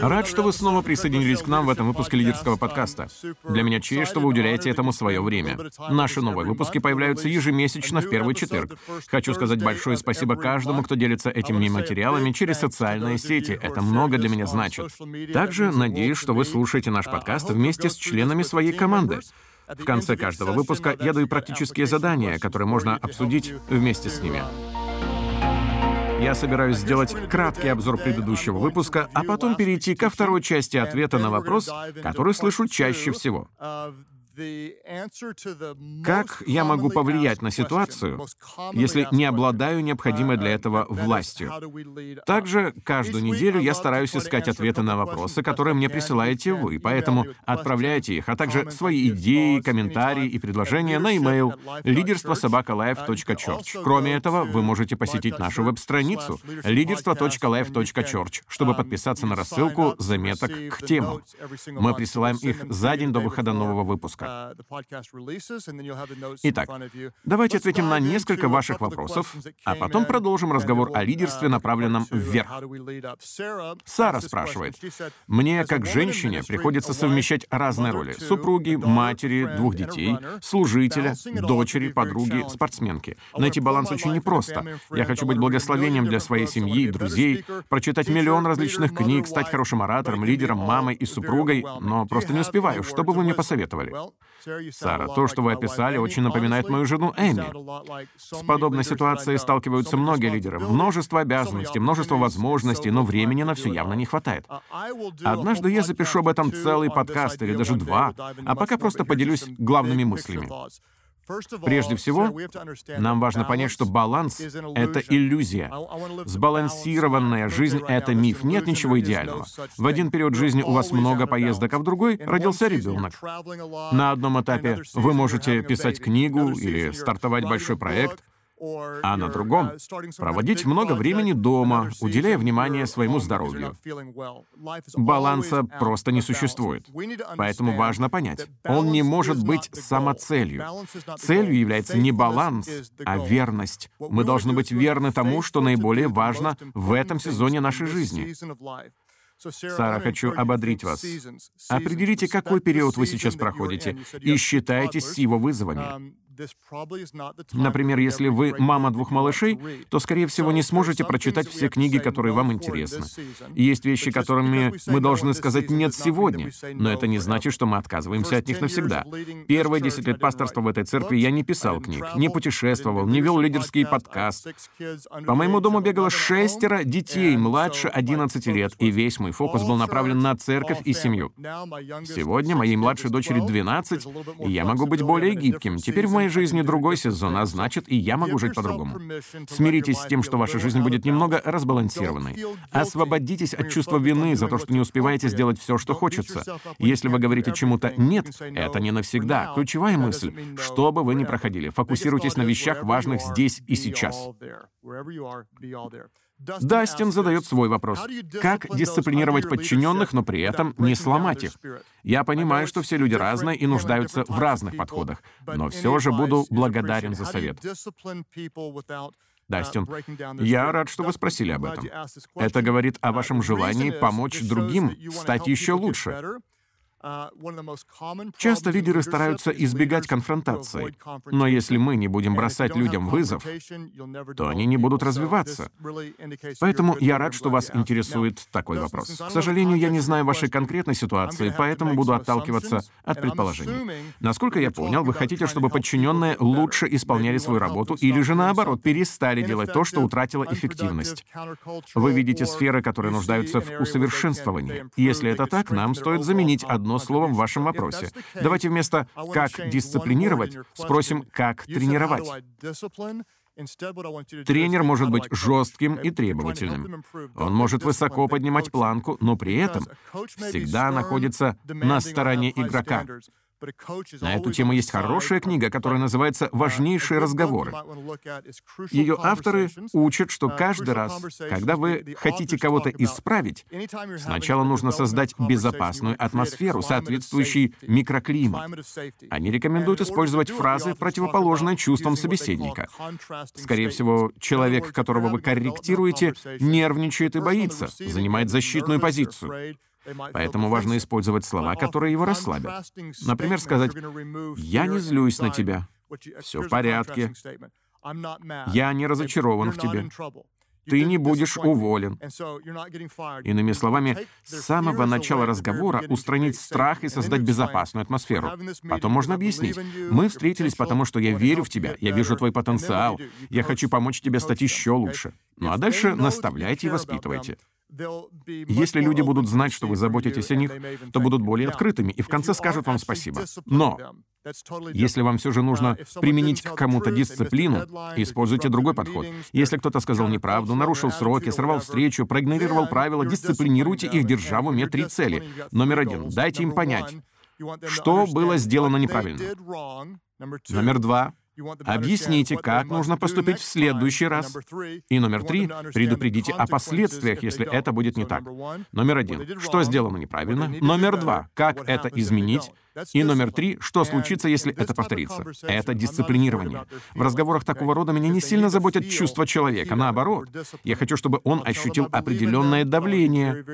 Рад, что вы снова присоединились к нам в этом выпуске лидерского подкаста. Для меня честь, что вы уделяете этому свое время. Наши новые выпуски появляются ежемесячно в первый четверг. Хочу сказать большое спасибо каждому, кто делится этими материалами через социальные сети. Это много для меня значит. Также надеюсь, что вы слушаете наш подкаст вместе с членами своей команды. В конце каждого выпуска я даю практические задания, которые можно обсудить вместе с ними. Я собираюсь сделать краткий обзор предыдущего выпуска, а потом перейти ко второй части ответа на вопрос, который слышу чаще всего. Как я могу повлиять на ситуацию, если не обладаю необходимой для этого властью? Также каждую неделю я стараюсь искать ответы на вопросы, которые мне присылаете вы, поэтому отправляйте их, а также свои идеи, комментарии и предложения на e-mail лидерство.собакалайф.church. Кроме этого, вы можете посетить нашу веб-страницу лидерство.life.church, чтобы подписаться на рассылку заметок к темам. Мы присылаем их за день до выхода нового выпуска. Итак, давайте ответим на несколько ваших вопросов, а потом продолжим разговор о лидерстве, направленном вверх. Сара спрашивает, «Мне, как женщине, приходится совмещать разные роли — супруги, матери, двух детей, служителя, дочери, подруги, спортсменки. Найти баланс очень непросто. Я хочу быть благословением для своей семьи и друзей, прочитать миллион различных книг, стать хорошим оратором, лидером, мамой и супругой, но просто не успеваю. Что бы вы мне посоветовали?» Сара, то, что вы описали, очень напоминает мою жену Эми. С подобной ситуацией сталкиваются многие лидеры. Множество обязанностей, множество возможностей, но времени на все явно не хватает. Однажды я запишу об этом целый подкаст или даже два, а пока просто поделюсь главными мыслями. Прежде всего, нам важно понять, что баланс — это иллюзия. Сбалансированная жизнь — это миф. Нет ничего идеального. В один период жизни у вас много поездок, а в другой родился ребенок. На одном этапе вы можете писать книгу или стартовать большой проект, а на другом uh, — проводить много времени дома, уделяя внимание своему здоровью. Баланса просто не существует. Поэтому важно понять, он не может быть самоцелью. Целью является не баланс, а верность. Мы должны быть верны тому, что наиболее важно в этом сезоне нашей жизни. Сара, хочу ободрить вас. Определите, какой период вы сейчас проходите, и считайтесь с его вызовами. Например, если вы мама двух малышей, то, скорее всего, не сможете прочитать все книги, которые вам интересны. Есть вещи, которыми мы должны сказать «нет» сегодня, но это не значит, что мы отказываемся от них навсегда. Первые 10 лет пасторства в этой церкви я не писал книг, не путешествовал, не вел лидерский подкаст. По моему дому бегало шестеро детей младше 11 лет, и весь мой фокус был направлен на церковь и семью. Сегодня моей младшей дочери 12, и я могу быть более гибким. Теперь в моей жизни другой сезон, а значит, и я могу жить по-другому. Смиритесь с тем, что ваша жизнь будет немного разбалансированной. Освободитесь от чувства вины за то, что не успеваете сделать все, что хочется. Если вы говорите чему-то «нет», это не навсегда. Ключевая мысль — что бы вы ни проходили, фокусируйтесь на вещах, важных здесь и сейчас. Дастин задает свой вопрос. Как дисциплинировать подчиненных, но при этом не сломать их? Я понимаю, что все люди разные и нуждаются в разных подходах, но все же буду благодарен за совет. Дастин, я рад, что вы спросили об этом. Это говорит о вашем желании помочь другим стать еще лучше. Часто лидеры стараются избегать конфронтации, но если мы не будем бросать людям вызов, то они не будут развиваться. Поэтому я рад, что вас интересует такой вопрос. К сожалению, я не знаю вашей конкретной ситуации, поэтому буду отталкиваться от предположений. Насколько я понял, вы хотите, чтобы подчиненные лучше исполняли свою работу или же наоборот перестали делать то, что утратило эффективность. Вы видите сферы, которые нуждаются в усовершенствовании. Если это так, нам стоит заменить одно одно слово в вашем вопросе. Давайте вместо «как дисциплинировать» спросим «как тренировать». Тренер может быть жестким и требовательным. Он может высоко поднимать планку, но при этом всегда находится на стороне игрока. На эту тему есть хорошая книга, которая называется «Важнейшие разговоры». Ее авторы учат, что каждый раз, когда вы хотите кого-то исправить, сначала нужно создать безопасную атмосферу, соответствующий микроклимат. Они рекомендуют использовать фразы, противоположные чувствам собеседника. Скорее всего, человек, которого вы корректируете, нервничает и боится, занимает защитную позицию. Поэтому важно использовать слова, которые его расслабят. Например, сказать «Я не злюсь на тебя. Все в порядке. Я не разочарован в тебе. Ты не будешь уволен. Иными словами, с самого начала разговора устранить страх и создать безопасную атмосферу. Потом можно объяснить. Мы встретились потому, что я верю в тебя, я вижу твой потенциал, я хочу помочь тебе стать еще лучше. Ну а дальше наставляйте и воспитывайте. Если люди будут знать, что вы заботитесь о них, то будут более открытыми и в конце скажут вам спасибо. Но если вам все же нужно применить к кому-то дисциплину, используйте другой подход. Если кто-то сказал неправду, нарушил сроки, сорвал встречу, проигнорировал правила, дисциплинируйте их, держа в уме три цели. Номер один. Дайте им понять, что было сделано неправильно. Номер два. Объясните, как нужно поступить в следующий раз. И номер три — предупредите о последствиях, если это будет не так. Номер один — что сделано неправильно. Номер два — как это изменить. И номер три, что случится, если это повторится? Это дисциплинирование. В разговорах такого рода меня не сильно заботят чувства человека. Наоборот, я хочу, чтобы он ощутил определенное давление.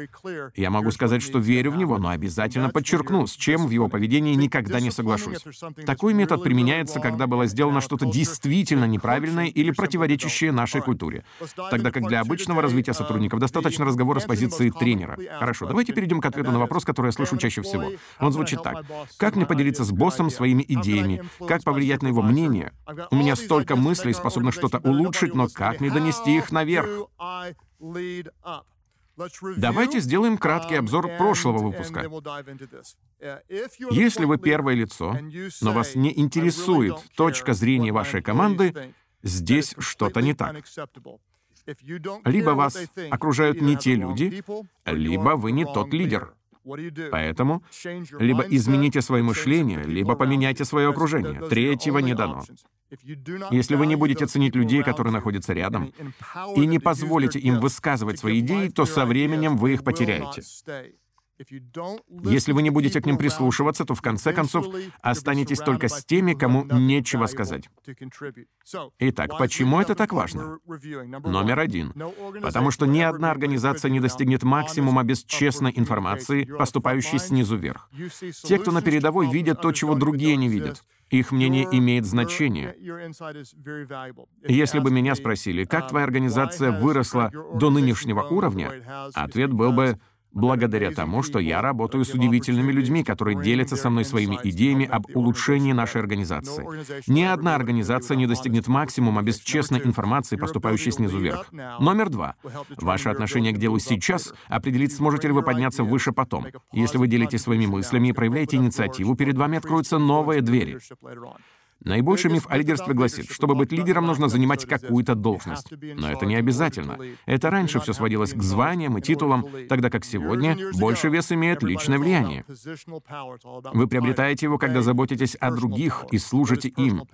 Я могу сказать, что верю в него, но обязательно подчеркну, с чем в его поведении никогда не соглашусь. Такой метод применяется, когда было сделано что-то действительно неправильное или противоречащее нашей культуре. Тогда как для обычного развития сотрудников достаточно разговора с позиции тренера. Хорошо, давайте перейдем к ответу на вопрос, который я слышу чаще всего. Он звучит так. Как мне поделиться с боссом своими идеями? Как повлиять на его мнение? У меня столько мыслей, способных что-то улучшить, но как мне донести их наверх? Давайте сделаем краткий обзор прошлого выпуска. Если вы первое лицо, но вас не интересует точка зрения вашей команды, здесь что-то не так. Либо вас окружают не те люди, либо вы не тот лидер. Поэтому либо измените свое мышление, либо поменяйте свое окружение. Третьего не дано. Если вы не будете ценить людей, которые находятся рядом, и не позволите им высказывать свои идеи, то со временем вы их потеряете. Если вы не будете к ним прислушиваться, то в конце концов останетесь только с теми, кому нечего сказать. Итак, почему это так важно? Номер один. Потому что ни одна организация не достигнет максимума без честной информации, поступающей снизу вверх. Те, кто на передовой, видят то, чего другие не видят. Их мнение имеет значение. Если бы меня спросили, как твоя организация выросла до нынешнего уровня, ответ был бы благодаря тому, что я работаю с удивительными людьми, которые делятся со мной своими идеями об улучшении нашей организации. Ни одна организация не достигнет максимума без честной информации, поступающей снизу вверх. Номер два. Ваше отношение к делу сейчас определит, сможете ли вы подняться выше потом. Если вы делитесь своими мыслями и проявляете инициативу, перед вами откроются новые двери. Наибольший миф о лидерстве гласит, чтобы быть лидером, нужно занимать какую-то должность. Но это не обязательно. Это раньше все сводилось к званиям и титулам, тогда как сегодня больше вес имеет личное влияние. Вы приобретаете его, когда заботитесь о других и служите им.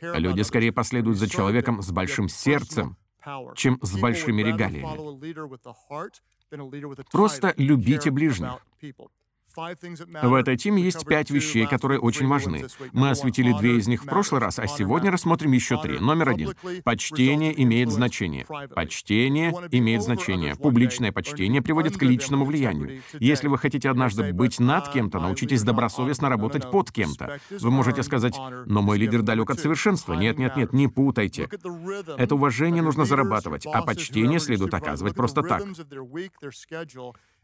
Люди скорее последуют за человеком с большим сердцем, чем с большими регалиями. Просто любите ближних. В этой теме есть пять вещей, которые очень важны. Мы осветили две из них в прошлый раз, а сегодня рассмотрим еще три. Номер один. Почтение имеет значение. Почтение имеет значение. Публичное почтение приводит к личному влиянию. Если вы хотите однажды быть над кем-то, научитесь добросовестно работать под кем-то. Вы можете сказать, но мой лидер далек от совершенства. Нет, нет, нет, не путайте. Это уважение нужно зарабатывать, а почтение следует оказывать просто так.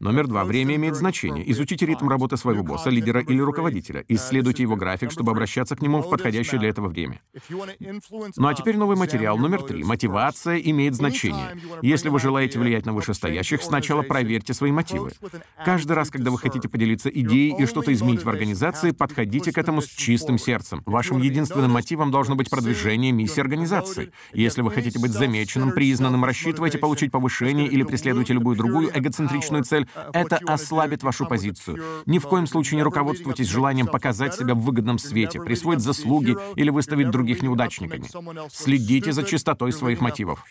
Номер два. Время имеет значение. Изучите ритм работы своего босса, лидера или руководителя. Исследуйте его график, чтобы обращаться к нему в подходящее для этого время. Ну а теперь новый материал. Номер три. Мотивация имеет значение. Если вы желаете влиять на вышестоящих, сначала проверьте свои мотивы. Каждый раз, когда вы хотите поделиться идеей и что-то изменить в организации, подходите к этому с чистым сердцем. Вашим единственным мотивом должно быть продвижение миссии организации. Если вы хотите быть замеченным, признанным, рассчитываете получить повышение или преследуете любую другую эгоцентричную цель, Это ослабит вашу позицию. Ни в коем случае не руководствуйтесь желанием показать себя в выгодном свете, присвоить заслуги или выставить других неудачниками. Следите за чистотой своих мотивов.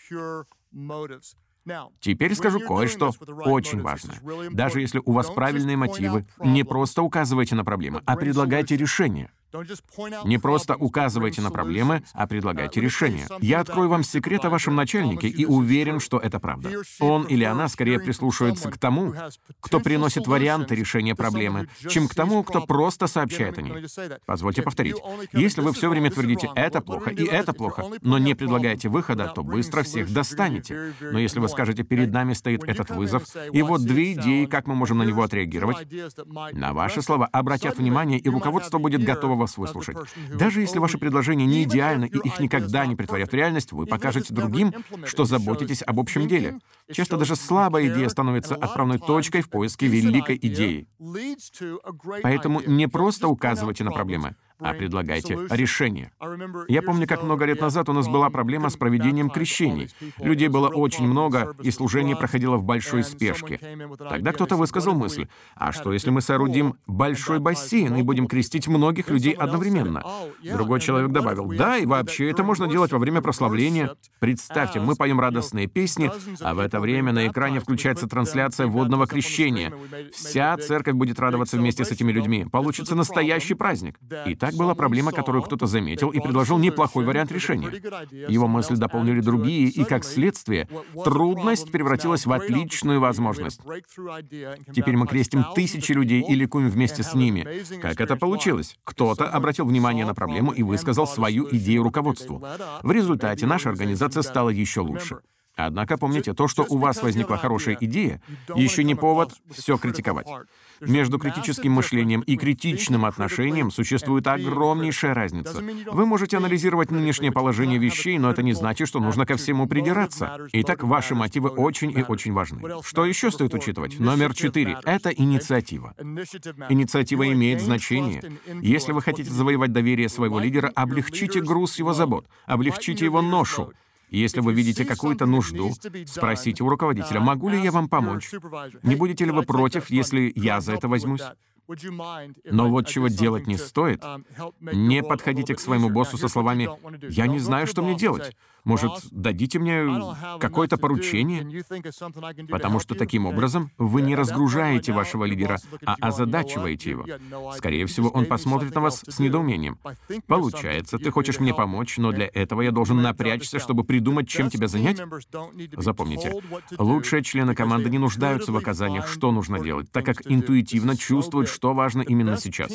Теперь скажу кое-что очень важное. Даже если у вас правильные мотивы, не просто указывайте на проблемы, а предлагайте решение. Не просто указывайте на проблемы, а предлагайте решения. Я открою вам секрет о вашем начальнике и уверен, что это правда. Он или она скорее прислушивается к тому, кто приносит варианты решения проблемы, чем к тому, кто просто сообщает о ней. Позвольте повторить. Если вы все время твердите «это плохо» и «это плохо», но не предлагаете выхода, то быстро всех достанете. Но если вы скажете «перед нами стоит этот вызов», и вот две идеи, как мы можем на него отреагировать, на ваши слова обратят внимание, и руководство будет готово вас выслушать. Даже если ваши предложения не идеальны и их никогда не притворят в реальность, вы покажете другим, что заботитесь об общем деле. Часто даже слабая идея становится отправной точкой в поиске великой идеи. Поэтому не просто указывайте на проблемы, а предлагайте решение. Я помню, как много лет назад у нас была проблема с проведением крещений. Людей было очень много, и служение проходило в большой спешке. Тогда кто-то высказал мысль, а что если мы соорудим большой бассейн и будем крестить многих людей одновременно? Другой человек добавил, да, и вообще это можно делать во время прославления. Представьте, мы поем радостные песни, а в это время на экране включается трансляция водного крещения. Вся церковь будет радоваться вместе с этими людьми. Получится настоящий праздник. И так была проблема, которую кто-то заметил и предложил неплохой вариант решения. Его мысли дополнили другие, и, как следствие, трудность превратилась в отличную возможность. Теперь мы крестим тысячи людей и ликуем вместе с ними. Как это получилось? Кто-то обратил внимание на проблему и высказал свою идею руководству. В результате наша организация стала еще лучше. Однако помните, то, что у вас возникла хорошая идея, еще не повод все критиковать. Между критическим мышлением и критичным отношением существует огромнейшая разница. Вы можете анализировать нынешнее положение вещей, но это не значит, что нужно ко всему придираться. Итак, ваши мотивы очень и очень важны. Что еще стоит учитывать? Номер четыре — это инициатива. Инициатива имеет значение. Если вы хотите завоевать доверие своего лидера, облегчите груз его забот, облегчите его ношу. Если вы видите какую-то нужду, спросите у руководителя, могу ли я вам помочь? Не будете ли вы против, если я за это возьмусь? Но вот чего делать не стоит, не подходите к своему боссу со словами «Я не знаю, что мне делать. Может, дадите мне какое-то поручение? Потому что таким образом вы не разгружаете вашего лидера, а озадачиваете его. Скорее всего, он посмотрит на вас с недоумением. Получается, ты хочешь мне помочь, но для этого я должен напрячься, чтобы придумать, чем тебя занять? Запомните, лучшие члены команды не нуждаются в оказаниях, что нужно делать, так как интуитивно чувствуют, что важно именно сейчас.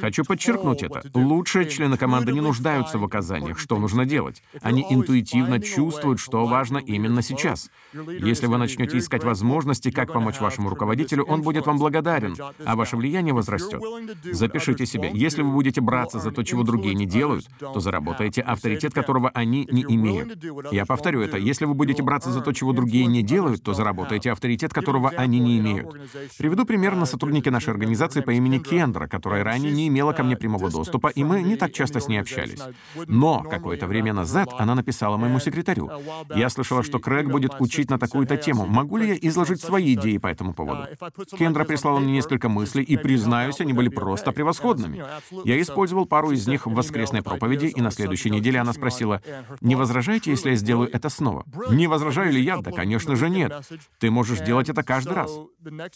Хочу подчеркнуть это. Лучшие члены команды не нуждаются в оказаниях, что нужно делать. Они интуитивно интуитивно чувствуют, что важно именно сейчас. Если вы начнете искать возможности, как помочь вашему руководителю, он будет вам благодарен, а ваше влияние возрастет. Запишите себе, если вы будете браться за то, чего другие не делают, то заработаете авторитет, которого они не имеют. Я повторю это, если вы будете браться за то, чего другие не делают, то заработаете авторитет, которого они не имеют. Приведу пример на сотруднике нашей организации по имени Кендра, которая ранее не имела ко мне прямого доступа, и мы не так часто с ней общались. Но какое-то время назад она написала моему секретарю. Я слышала, что Крэг будет учить на такую-то тему. Могу ли я изложить свои идеи по этому поводу? Кендра прислала мне несколько мыслей, и, признаюсь, они были просто превосходными. Я использовал пару из них в воскресной проповеди, и на следующей неделе она спросила, «Не возражаете, если я сделаю это снова?» «Не возражаю ли я?» «Да, конечно же, нет. Ты можешь делать это каждый раз».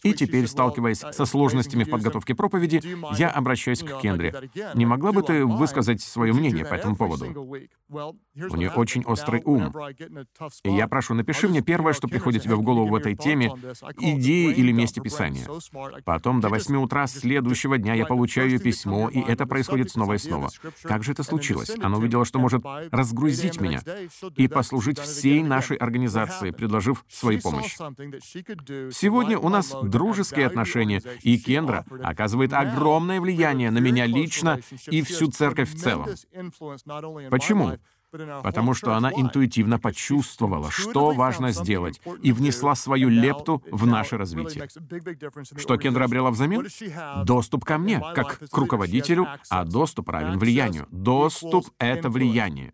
И теперь, сталкиваясь со сложностями в подготовке проповеди, я обращаюсь к Кендре. «Не могла бы ты высказать свое мнение по этому поводу?» У нее очень острый ум. И я прошу, напиши мне первое, что приходит тебе в голову в этой теме, идеи или месте Писания. Потом до 8 утра следующего дня я получаю ее письмо, и это происходит снова и снова. Как же это случилось? Она увидела, что может разгрузить меня и послужить всей нашей организации, предложив свою помощь. Сегодня у нас дружеские отношения, и Кендра оказывает огромное влияние на меня лично и всю церковь в целом. Почему? Потому что она интуитивно почувствовала, что важно сделать, и внесла свою лепту в наше развитие. Что Кендра обрела взамен? Доступ ко мне, как к руководителю, а доступ равен влиянию. Доступ — это влияние.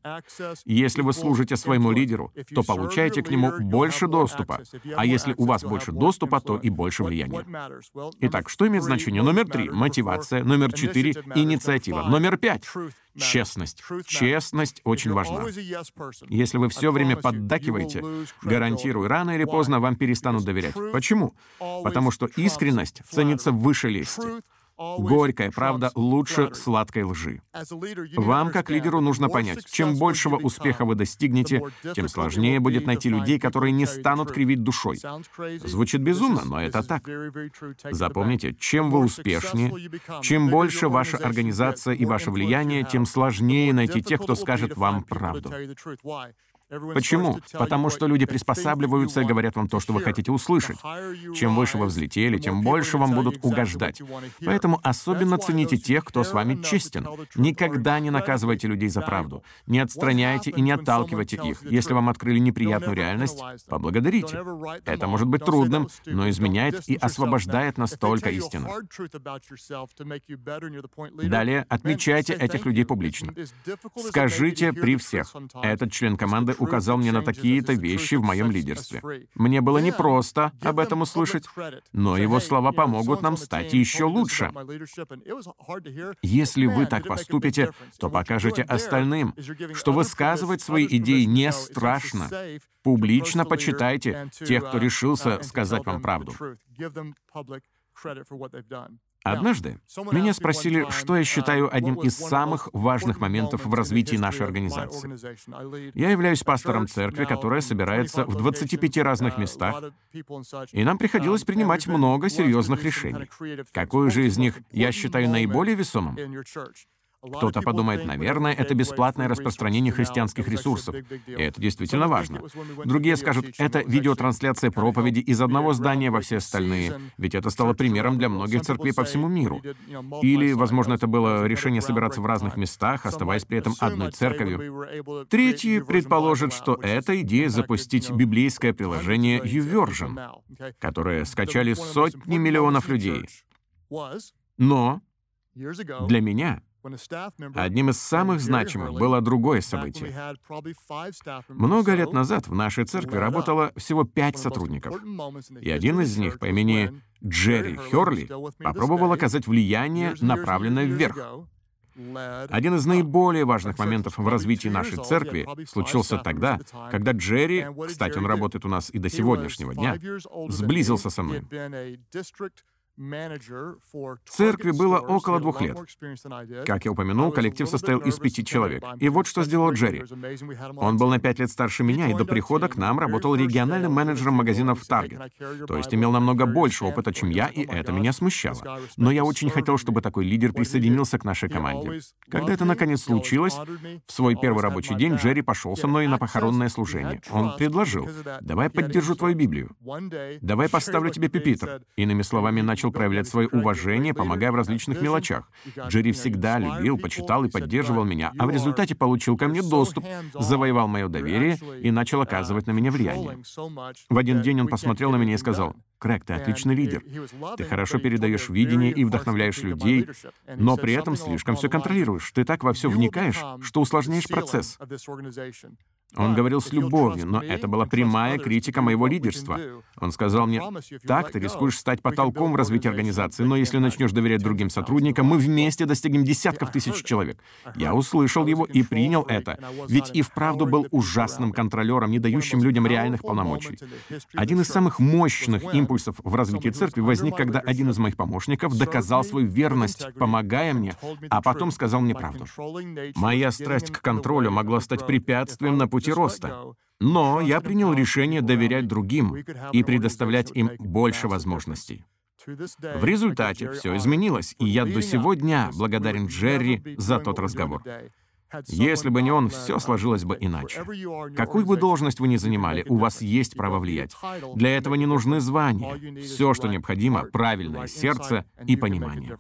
Если вы служите своему лидеру, то получаете к нему больше доступа, а если у вас больше доступа, то и больше влияния. Итак, что имеет значение? Номер три — мотивация. Номер четыре — инициатива. Номер пять — честность. Честность очень важна. Если вы все время поддакиваете, гарантирую, рано или поздно вам перестанут доверять. Почему? Потому что искренность ценится выше лести. Горькая правда лучше сладкой лжи. Вам, как лидеру, нужно понять, чем большего успеха вы достигнете, тем сложнее будет найти людей, которые не станут кривить душой. Звучит безумно, но это так. Запомните, чем вы успешнее, чем больше ваша организация и ваше влияние, тем сложнее найти тех, кто скажет вам правду. Почему? Потому что люди приспосабливаются и говорят вам то, что вы хотите услышать. Чем выше вы взлетели, тем больше вам будут угождать. Поэтому особенно цените тех, кто с вами честен. Никогда не наказывайте людей за правду. Не отстраняйте и не отталкивайте их. Если вам открыли неприятную реальность, поблагодарите. Это может быть трудным, но изменяет и освобождает настолько истину. Далее отмечайте этих людей публично. Скажите при всех. Этот член команды указал мне на такие-то вещи в моем лидерстве. Мне было непросто об этом услышать, но его слова помогут нам стать еще лучше. Если вы так поступите, то покажете остальным, что высказывать свои идеи не страшно. Публично почитайте тех, кто решился сказать вам правду. Однажды меня спросили, что я считаю одним из самых важных моментов в развитии нашей организации. Я являюсь пастором церкви, которая собирается в 25 разных местах, и нам приходилось принимать много серьезных решений. Какое же из них я считаю наиболее весомым? Кто-то подумает, наверное, это бесплатное распространение христианских ресурсов, и это действительно важно. Другие скажут, это видеотрансляция проповеди из одного здания во все остальные, ведь это стало примером для многих церквей по всему миру. Или, возможно, это было решение собираться в разных местах, оставаясь при этом одной церковью. Третьи предположат, что это идея запустить библейское приложение YouVersion, которое скачали сотни миллионов людей. Но для меня Одним из самых значимых было другое событие. Много лет назад в нашей церкви работало всего пять сотрудников, и один из них по имени Джерри Херли попробовал оказать влияние, направленное вверх. Один из наиболее важных моментов в развитии нашей церкви случился тогда, когда Джерри, кстати, он работает у нас и до сегодняшнего дня, сблизился со мной. Церкви было около двух лет. Как я упомянул, коллектив состоял из пяти человек. И вот что сделал Джерри. Он был на пять лет старше меня, и до прихода к нам работал региональным менеджером магазинов Target. То есть имел намного больше опыта, чем я, и это меня смущало. Но я очень хотел, чтобы такой лидер присоединился к нашей команде. Когда это наконец случилось, в свой первый рабочий день Джерри пошел со мной на похоронное служение. Он предложил, «Давай поддержу твою Библию. Давай поставлю тебе пепитр». Иными словами, начал начал проявлять свое уважение, помогая в различных мелочах. Джерри всегда любил, почитал и поддерживал меня, а в результате получил ко мне доступ, завоевал мое доверие и начал оказывать на меня влияние. В один день он посмотрел на меня и сказал, «Крэг, ты отличный лидер. Ты хорошо передаешь видение и вдохновляешь людей, но при этом слишком все контролируешь. Ты так во все вникаешь, что усложняешь процесс». Он говорил с любовью, но это была прямая критика моего лидерства. Он сказал мне, «Так ты рискуешь стать потолком в развитии организации, но если начнешь доверять другим сотрудникам, мы вместе достигнем десятков тысяч человек». Я услышал его и принял это, ведь и вправду был ужасным контролером, не дающим людям реальных полномочий. Один из самых мощных импульсов в развитии церкви возник, когда один из моих помощников доказал свою верность, помогая мне, а потом сказал мне правду. Моя страсть к контролю могла стать препятствием на пути пути роста. Но я принял решение доверять другим и предоставлять им больше возможностей. В результате все изменилось, и я до сего дня благодарен Джерри за тот разговор. Если бы не он, все сложилось бы иначе. Какую бы должность вы ни занимали, у вас есть право влиять. Для этого не нужны звания. Все, что необходимо, правильное сердце и понимание.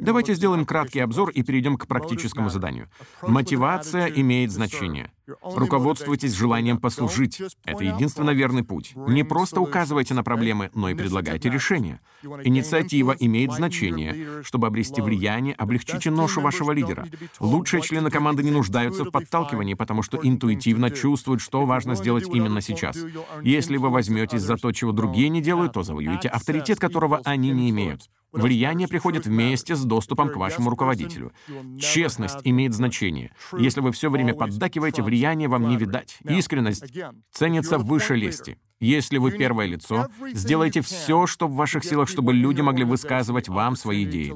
Давайте сделаем краткий обзор и перейдем к практическому заданию. Мотивация имеет значение. Руководствуйтесь желанием послужить. Это единственно верный путь. Не просто указывайте на проблемы, но и предлагайте решения. Инициатива имеет значение. Чтобы обрести влияние, облегчите ношу вашего лидера. Лучшие члены команды не нуждаются в подталкивании, потому что интуитивно чувствуют, что важно сделать именно сейчас. Если вы возьметесь за то, чего другие не делают, то завоюете авторитет, которого они не имеют. Влияние приходит вместе с доступом к вашему руководителю. Честность имеет значение. Если вы все время поддакиваете, влияние вам не видать. Искренность ценится выше лести. Если вы первое лицо, сделайте все, что в ваших силах, чтобы люди могли высказывать вам свои идеи.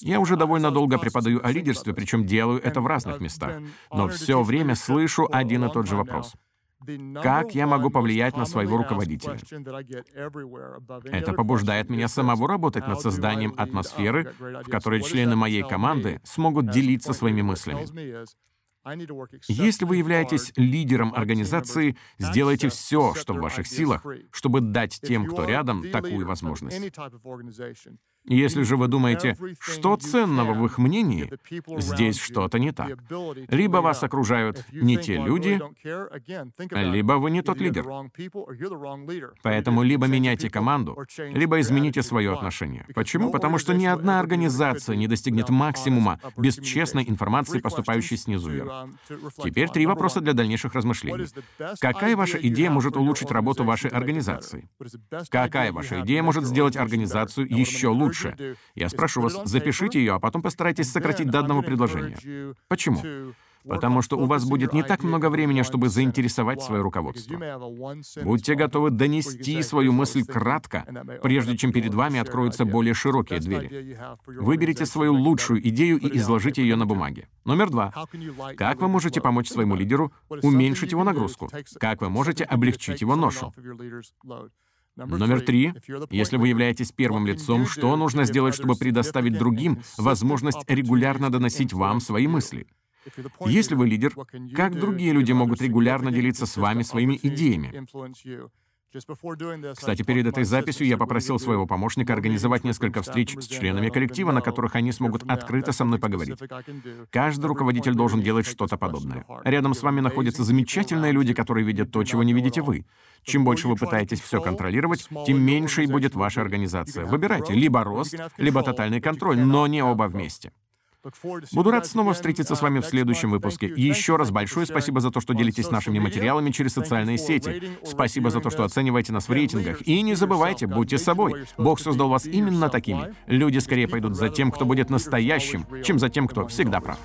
Я уже довольно долго преподаю о лидерстве, причем делаю это в разных местах, но все время слышу один и тот же вопрос. Как я могу повлиять на своего руководителя? Это побуждает меня самого работать над созданием атмосферы, в которой члены моей команды смогут делиться своими мыслями. Если вы являетесь лидером организации, сделайте все, что в ваших силах, чтобы дать тем, кто рядом, такую возможность. Если же вы думаете, что ценного в их мнении, здесь что-то не так. Либо вас окружают не те люди, либо вы не тот лидер. Поэтому либо меняйте команду, либо измените свое отношение. Почему? Потому что ни одна организация не достигнет максимума без честной информации, поступающей снизу вверх. Теперь три вопроса для дальнейших размышлений. Какая ваша идея может улучшить работу вашей организации? Какая ваша идея может сделать организацию еще лучше? Лучше. Я спрошу вас, запишите ее, а потом постарайтесь сократить до одного предложения. Почему? Потому что у вас будет не так много времени, чтобы заинтересовать свое руководство. Будьте готовы донести свою мысль кратко, прежде чем перед вами откроются более широкие двери. Выберите свою лучшую идею и изложите ее на бумаге. Номер два. Как вы можете помочь своему лидеру уменьшить его нагрузку? Как вы можете облегчить его ношу? Номер три. Если вы являетесь первым лицом, что нужно сделать, чтобы предоставить другим возможность регулярно доносить вам свои мысли? Если вы лидер, как другие люди могут регулярно делиться с вами своими идеями? Кстати, перед этой записью я попросил своего помощника организовать несколько встреч с членами коллектива, на которых они смогут открыто со мной поговорить. Каждый руководитель должен делать что-то подобное. Рядом с вами находятся замечательные люди, которые видят то, чего не видите вы. Чем больше вы пытаетесь все контролировать, тем меньше и будет ваша организация. Выбирайте либо рост, либо тотальный контроль, но не оба вместе. Буду рад снова встретиться с вами в следующем выпуске. еще раз большое спасибо за то, что делитесь нашими материалами через социальные сети. Спасибо за то, что оцениваете нас в рейтингах. И не забывайте, будьте собой. Бог создал вас именно такими. Люди скорее пойдут за тем, кто будет настоящим, чем за тем, кто всегда прав.